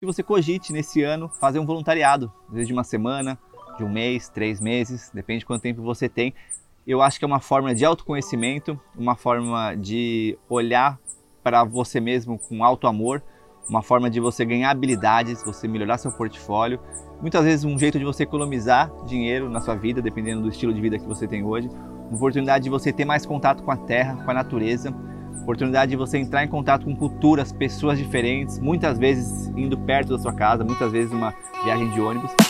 que você cogite nesse ano fazer um voluntariado, às vezes de uma semana, de um mês, três meses, depende de quanto tempo você tem. Eu acho que é uma forma de autoconhecimento, uma forma de olhar para você mesmo com alto amor, uma forma de você ganhar habilidades, você melhorar seu portfólio, muitas vezes um jeito de você economizar dinheiro na sua vida, dependendo do estilo de vida que você tem hoje, uma oportunidade de você ter mais contato com a terra, com a natureza, oportunidade de você entrar em contato com culturas, pessoas diferentes, muitas vezes indo perto da sua casa, muitas vezes uma viagem de ônibus.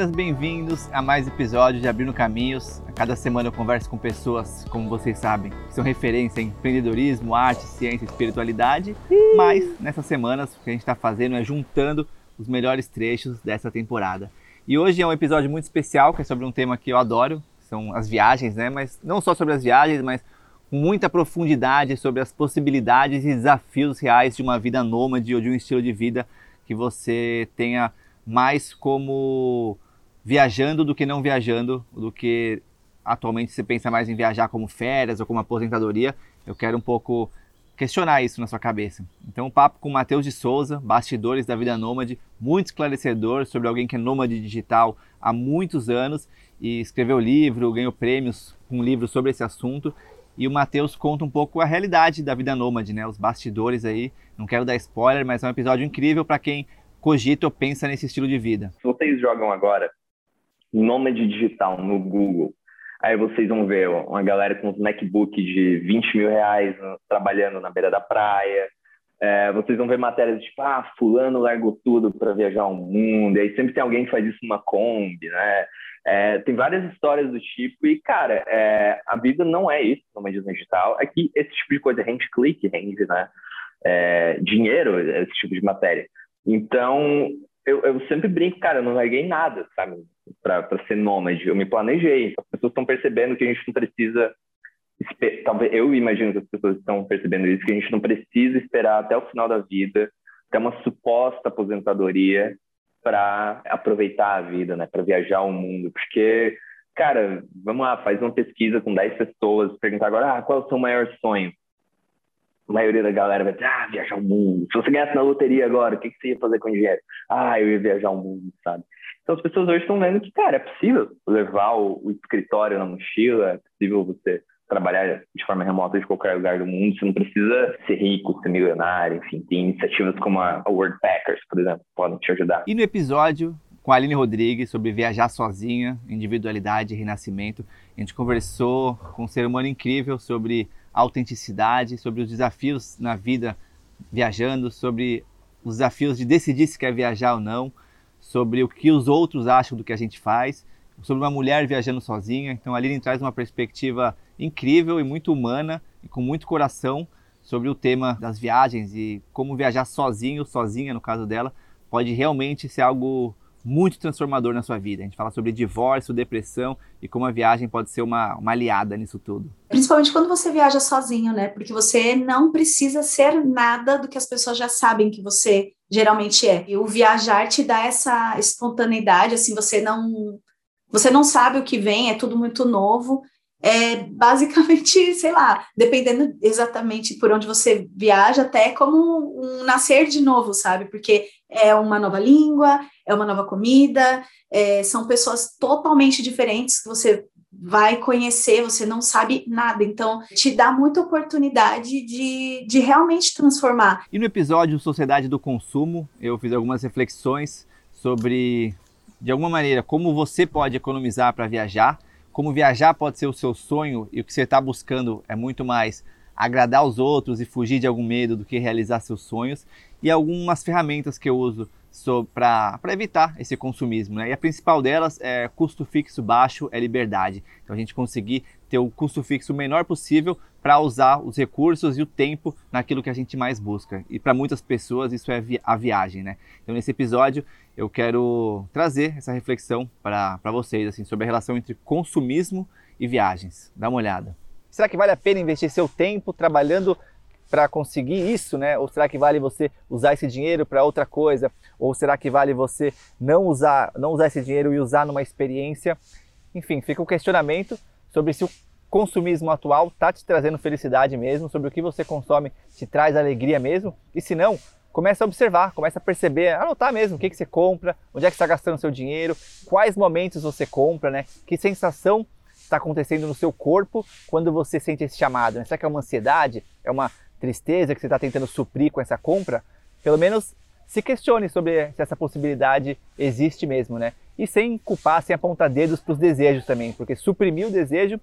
Bem-vindas, bem-vindos a mais episódios de Abrindo Caminhos. A cada semana eu converso com pessoas, como vocês sabem, que são referência em empreendedorismo, arte, ciência e espiritualidade. Mas nessas semanas o que a gente está fazendo é juntando os melhores trechos dessa temporada. E hoje é um episódio muito especial, que é sobre um tema que eu adoro, são as viagens, né? Mas não só sobre as viagens, mas com muita profundidade sobre as possibilidades e desafios reais de uma vida nômade ou de um estilo de vida que você tenha mais como viajando do que não viajando, do que atualmente você pensa mais em viajar como férias ou como aposentadoria. Eu quero um pouco questionar isso na sua cabeça. Então, um papo com o Matheus de Souza, bastidores da vida nômade, muito esclarecedor sobre alguém que é nômade digital há muitos anos e escreveu livro, ganhou prêmios com um livro sobre esse assunto. E o Matheus conta um pouco a realidade da vida nômade, né? Os bastidores aí. Não quero dar spoiler, mas é um episódio incrível para quem cogita ou pensa nesse estilo de vida? Se vocês jogam agora nômade digital no Google, aí vocês vão ver uma galera com um MacBook de 20 mil reais trabalhando na beira da praia. É, vocês vão ver matérias tipo, ah, fulano largou tudo para viajar o mundo. E aí sempre tem alguém que faz isso numa Kombi, né? É, tem várias histórias do tipo, e, cara, é, a vida não é isso, no meio digital, é que esse tipo de coisa rende clique, rende né, é, dinheiro, esse tipo de matéria. Então, eu, eu sempre brinco, cara, eu não larguei nada, sabe, para ser nômade. Eu me planejei. As pessoas estão percebendo que a gente não precisa. Talvez eu imagino que as pessoas estão percebendo isso, que a gente não precisa esperar até o final da vida, até uma suposta aposentadoria para aproveitar a vida, né, para viajar o mundo, porque cara, vamos lá, faz uma pesquisa com 10 pessoas, perguntar agora, ah, qual é o seu maior sonho? A maioria da galera vai dizer, ah, viajar o mundo. Se você ganhasse na loteria agora, o que, que você ia fazer com o dinheiro? Ah, eu ia viajar o mundo, sabe? Então as pessoas hoje estão vendo que, cara, é possível levar o, o escritório na mochila, é possível você trabalhar de forma remota de qualquer lugar do mundo, você não precisa ser rico, ser milionário, enfim, tem iniciativas como a World Packers, por exemplo, podem te ajudar. E no episódio com a Aline Rodrigues sobre viajar sozinha, individualidade e renascimento, a gente conversou com um ser humano incrível sobre autenticidade, sobre os desafios na vida viajando, sobre os desafios de decidir se quer viajar ou não, sobre o que os outros acham do que a gente faz, sobre uma mulher viajando sozinha. Então a Aline traz uma perspectiva incrível e muito humana e com muito coração sobre o tema das viagens e como viajar sozinho, sozinha no caso dela, pode realmente ser algo muito transformador na sua vida. A gente fala sobre divórcio, depressão e como a viagem pode ser uma, uma aliada nisso tudo. Principalmente quando você viaja sozinho, né? Porque você não precisa ser nada do que as pessoas já sabem que você geralmente é. E o viajar te dá essa espontaneidade, assim, você não você não sabe o que vem, é tudo muito novo. É basicamente, sei lá, dependendo exatamente por onde você viaja, até como um nascer de novo, sabe? Porque é uma nova língua, é uma nova comida, é, são pessoas totalmente diferentes que você vai conhecer, você não sabe nada. Então, te dá muita oportunidade de, de realmente transformar. E no episódio Sociedade do Consumo, eu fiz algumas reflexões sobre, de alguma maneira, como você pode economizar para viajar, como viajar pode ser o seu sonho e o que você está buscando é muito mais agradar os outros e fugir de algum medo do que realizar seus sonhos e algumas ferramentas que eu uso para evitar esse consumismo. Né? E a principal delas é custo fixo baixo é liberdade. Então a gente conseguir ter o custo fixo menor possível para usar os recursos e o tempo naquilo que a gente mais busca. E para muitas pessoas isso é a viagem. Né? Então nesse episódio eu quero trazer essa reflexão para vocês assim, sobre a relação entre consumismo e viagens. Dá uma olhada. Será que vale a pena investir seu tempo trabalhando para conseguir isso, né? Ou será que vale você usar esse dinheiro para outra coisa? Ou será que vale você não usar, não usar esse dinheiro e usar numa experiência? Enfim, fica o questionamento sobre se o consumismo atual está te trazendo felicidade mesmo, sobre o que você consome te traz alegria mesmo, e se não, começa a observar, começa a perceber, anotar mesmo o que, que você compra, onde é que está gastando seu dinheiro, quais momentos você compra, né? Que sensação está acontecendo no seu corpo quando você sente esse chamado. Né? Será que é uma ansiedade? É uma tristeza que você está tentando suprir com essa compra? Pelo menos se questione sobre se essa possibilidade existe mesmo, né? E sem culpar, sem apontar dedos para os desejos também, porque suprimir o desejo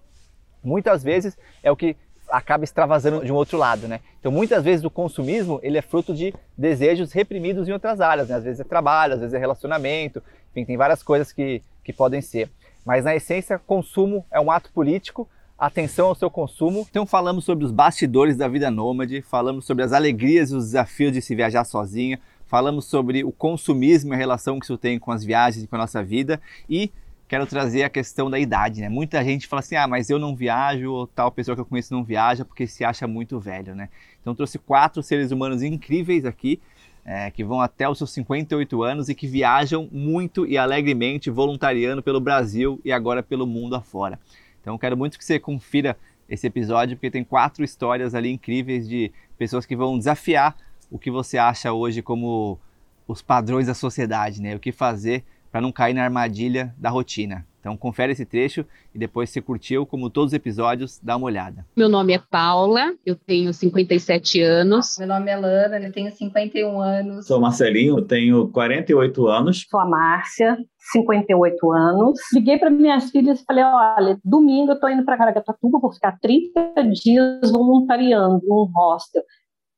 muitas vezes é o que acaba extravasando de um outro lado, né? Então, muitas vezes o consumismo ele é fruto de desejos reprimidos em outras áreas, né? Às vezes é trabalho, às vezes é relacionamento, enfim, tem várias coisas que, que podem ser. Mas na essência, consumo é um ato político. Atenção ao seu consumo. Então falamos sobre os bastidores da vida nômade, falamos sobre as alegrias e os desafios de se viajar sozinha, falamos sobre o consumismo e a relação que isso tem com as viagens e com a nossa vida e quero trazer a questão da idade, né? Muita gente fala assim, ah, mas eu não viajo, ou tal pessoa que eu conheço não viaja porque se acha muito velho, né? Então trouxe quatro seres humanos incríveis aqui, é, que vão até os seus 58 anos e que viajam muito e alegremente, voluntariando pelo Brasil e agora pelo mundo afora. Então quero muito que você confira esse episódio, porque tem quatro histórias ali incríveis de pessoas que vão desafiar o que você acha hoje como os padrões da sociedade, né? O que fazer para não cair na armadilha da rotina. Então confere esse trecho e depois se curtiu, como todos os episódios, dá uma olhada. Meu nome é Paula, eu tenho 57 anos. Meu nome é Lana, eu tenho 51 anos. Sou Marcelinho, eu tenho 48 anos. Sou a Márcia, 58 anos. Liguei para minhas filhas e falei: olha, domingo eu estou indo para Caraguatatuba, vou ficar 30 dias voluntariando num hostel.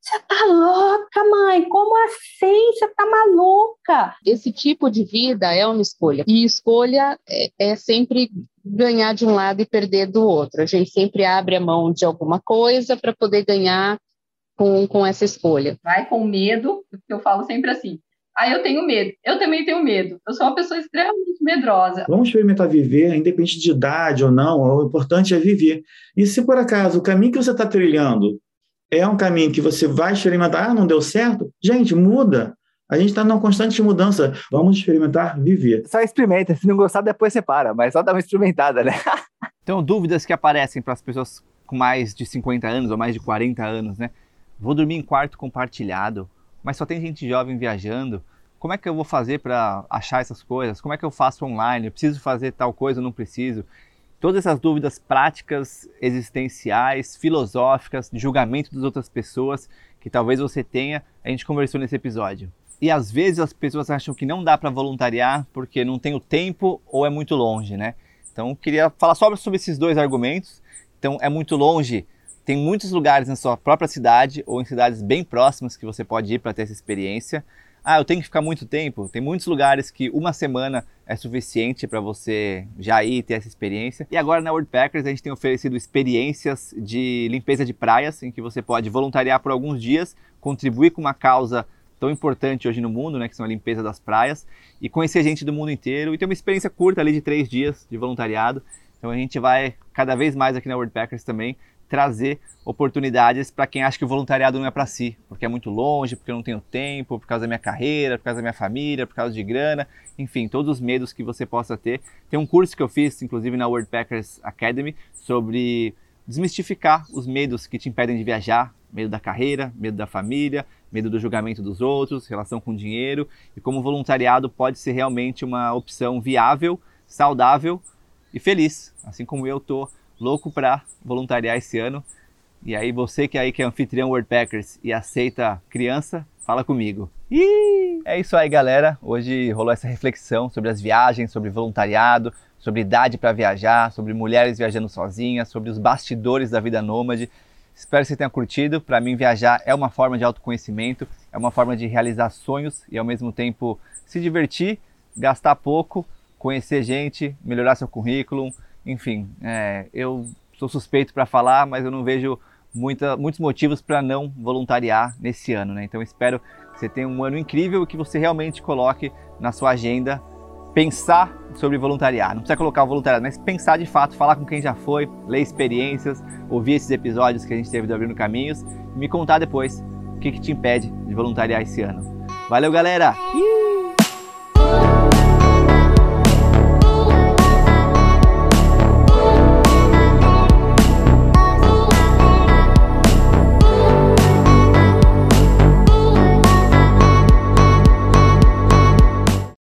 Você tá louca, mãe? Como assim? Você tá maluca? Esse tipo de vida é uma escolha. E escolha é, é, sempre ganhar de um lado e perder do outro. A gente sempre abre a mão de alguma coisa para poder ganhar com, com essa escolha. Vai com medo, porque eu falo sempre assim. Aí ah, eu tenho medo. Eu também tenho medo. Eu sou uma pessoa extremamente medrosa. Vamos experimentar viver, independente de idade ou não. O importante é viver. E se por acaso o caminho que você está trilhando é um caminho que você vai experimentar, ah, não deu certo, gente, muda. A gente está numa constante mudança. Vamos experimentar viver. Só experimenta. Se não gostar, depois você para. Mas só dá uma experimentada, né? então, dúvidas que aparecem para as pessoas com mais de 50 anos ou mais de 40 anos, né? Vou dormir em quarto compartilhado, mas só tem gente jovem viajando. Como é que eu vou fazer para achar essas coisas? Como é que eu faço online? Eu preciso fazer tal coisa ou não preciso? Todas essas dúvidas práticas, existenciais, filosóficas, de julgamento das outras pessoas que talvez você tenha, a gente conversou nesse episódio. E às vezes as pessoas acham que não dá para voluntariar porque não tem o tempo ou é muito longe, né? Então queria falar só sobre esses dois argumentos. Então é muito longe, tem muitos lugares na sua própria cidade ou em cidades bem próximas que você pode ir para ter essa experiência. Ah, eu tenho que ficar muito tempo. Tem muitos lugares que uma semana é suficiente para você já ir ter essa experiência. E agora na Worldpackers a gente tem oferecido experiências de limpeza de praias, em que você pode voluntariar por alguns dias, contribuir com uma causa tão importante hoje no mundo, né, que são a limpeza das praias, e conhecer gente do mundo inteiro e ter uma experiência curta ali de três dias de voluntariado. Então a gente vai cada vez mais aqui na Worldpackers também trazer oportunidades para quem acha que o voluntariado não é para si, porque é muito longe, porque eu não tenho tempo, por causa da minha carreira, por causa da minha família, por causa de grana, enfim, todos os medos que você possa ter. Tem um curso que eu fiz, inclusive na Worldpackers Academy, sobre desmistificar os medos que te impedem de viajar, medo da carreira, medo da família, medo do julgamento dos outros, relação com dinheiro, e como o voluntariado pode ser realmente uma opção viável, saudável e feliz, assim como eu estou louco para voluntariar esse ano. E aí você que é aí que é anfitrião Wordpackers e aceita criança, fala comigo. Ih, é isso aí, galera. Hoje rolou essa reflexão sobre as viagens, sobre voluntariado, sobre idade para viajar, sobre mulheres viajando sozinhas, sobre os bastidores da vida nômade. Espero que você tenha curtido. Para mim, viajar é uma forma de autoconhecimento, é uma forma de realizar sonhos e ao mesmo tempo se divertir, gastar pouco, conhecer gente, melhorar seu currículo, enfim, é, eu sou suspeito para falar, mas eu não vejo muita, muitos motivos para não voluntariar nesse ano, né? Então espero que você tenha um ano incrível e que você realmente coloque na sua agenda pensar sobre voluntariar. Não precisa colocar o voluntariado, mas pensar de fato, falar com quem já foi, ler experiências, ouvir esses episódios que a gente teve do Abrindo Caminhos e me contar depois o que, que te impede de voluntariar esse ano. Valeu, galera!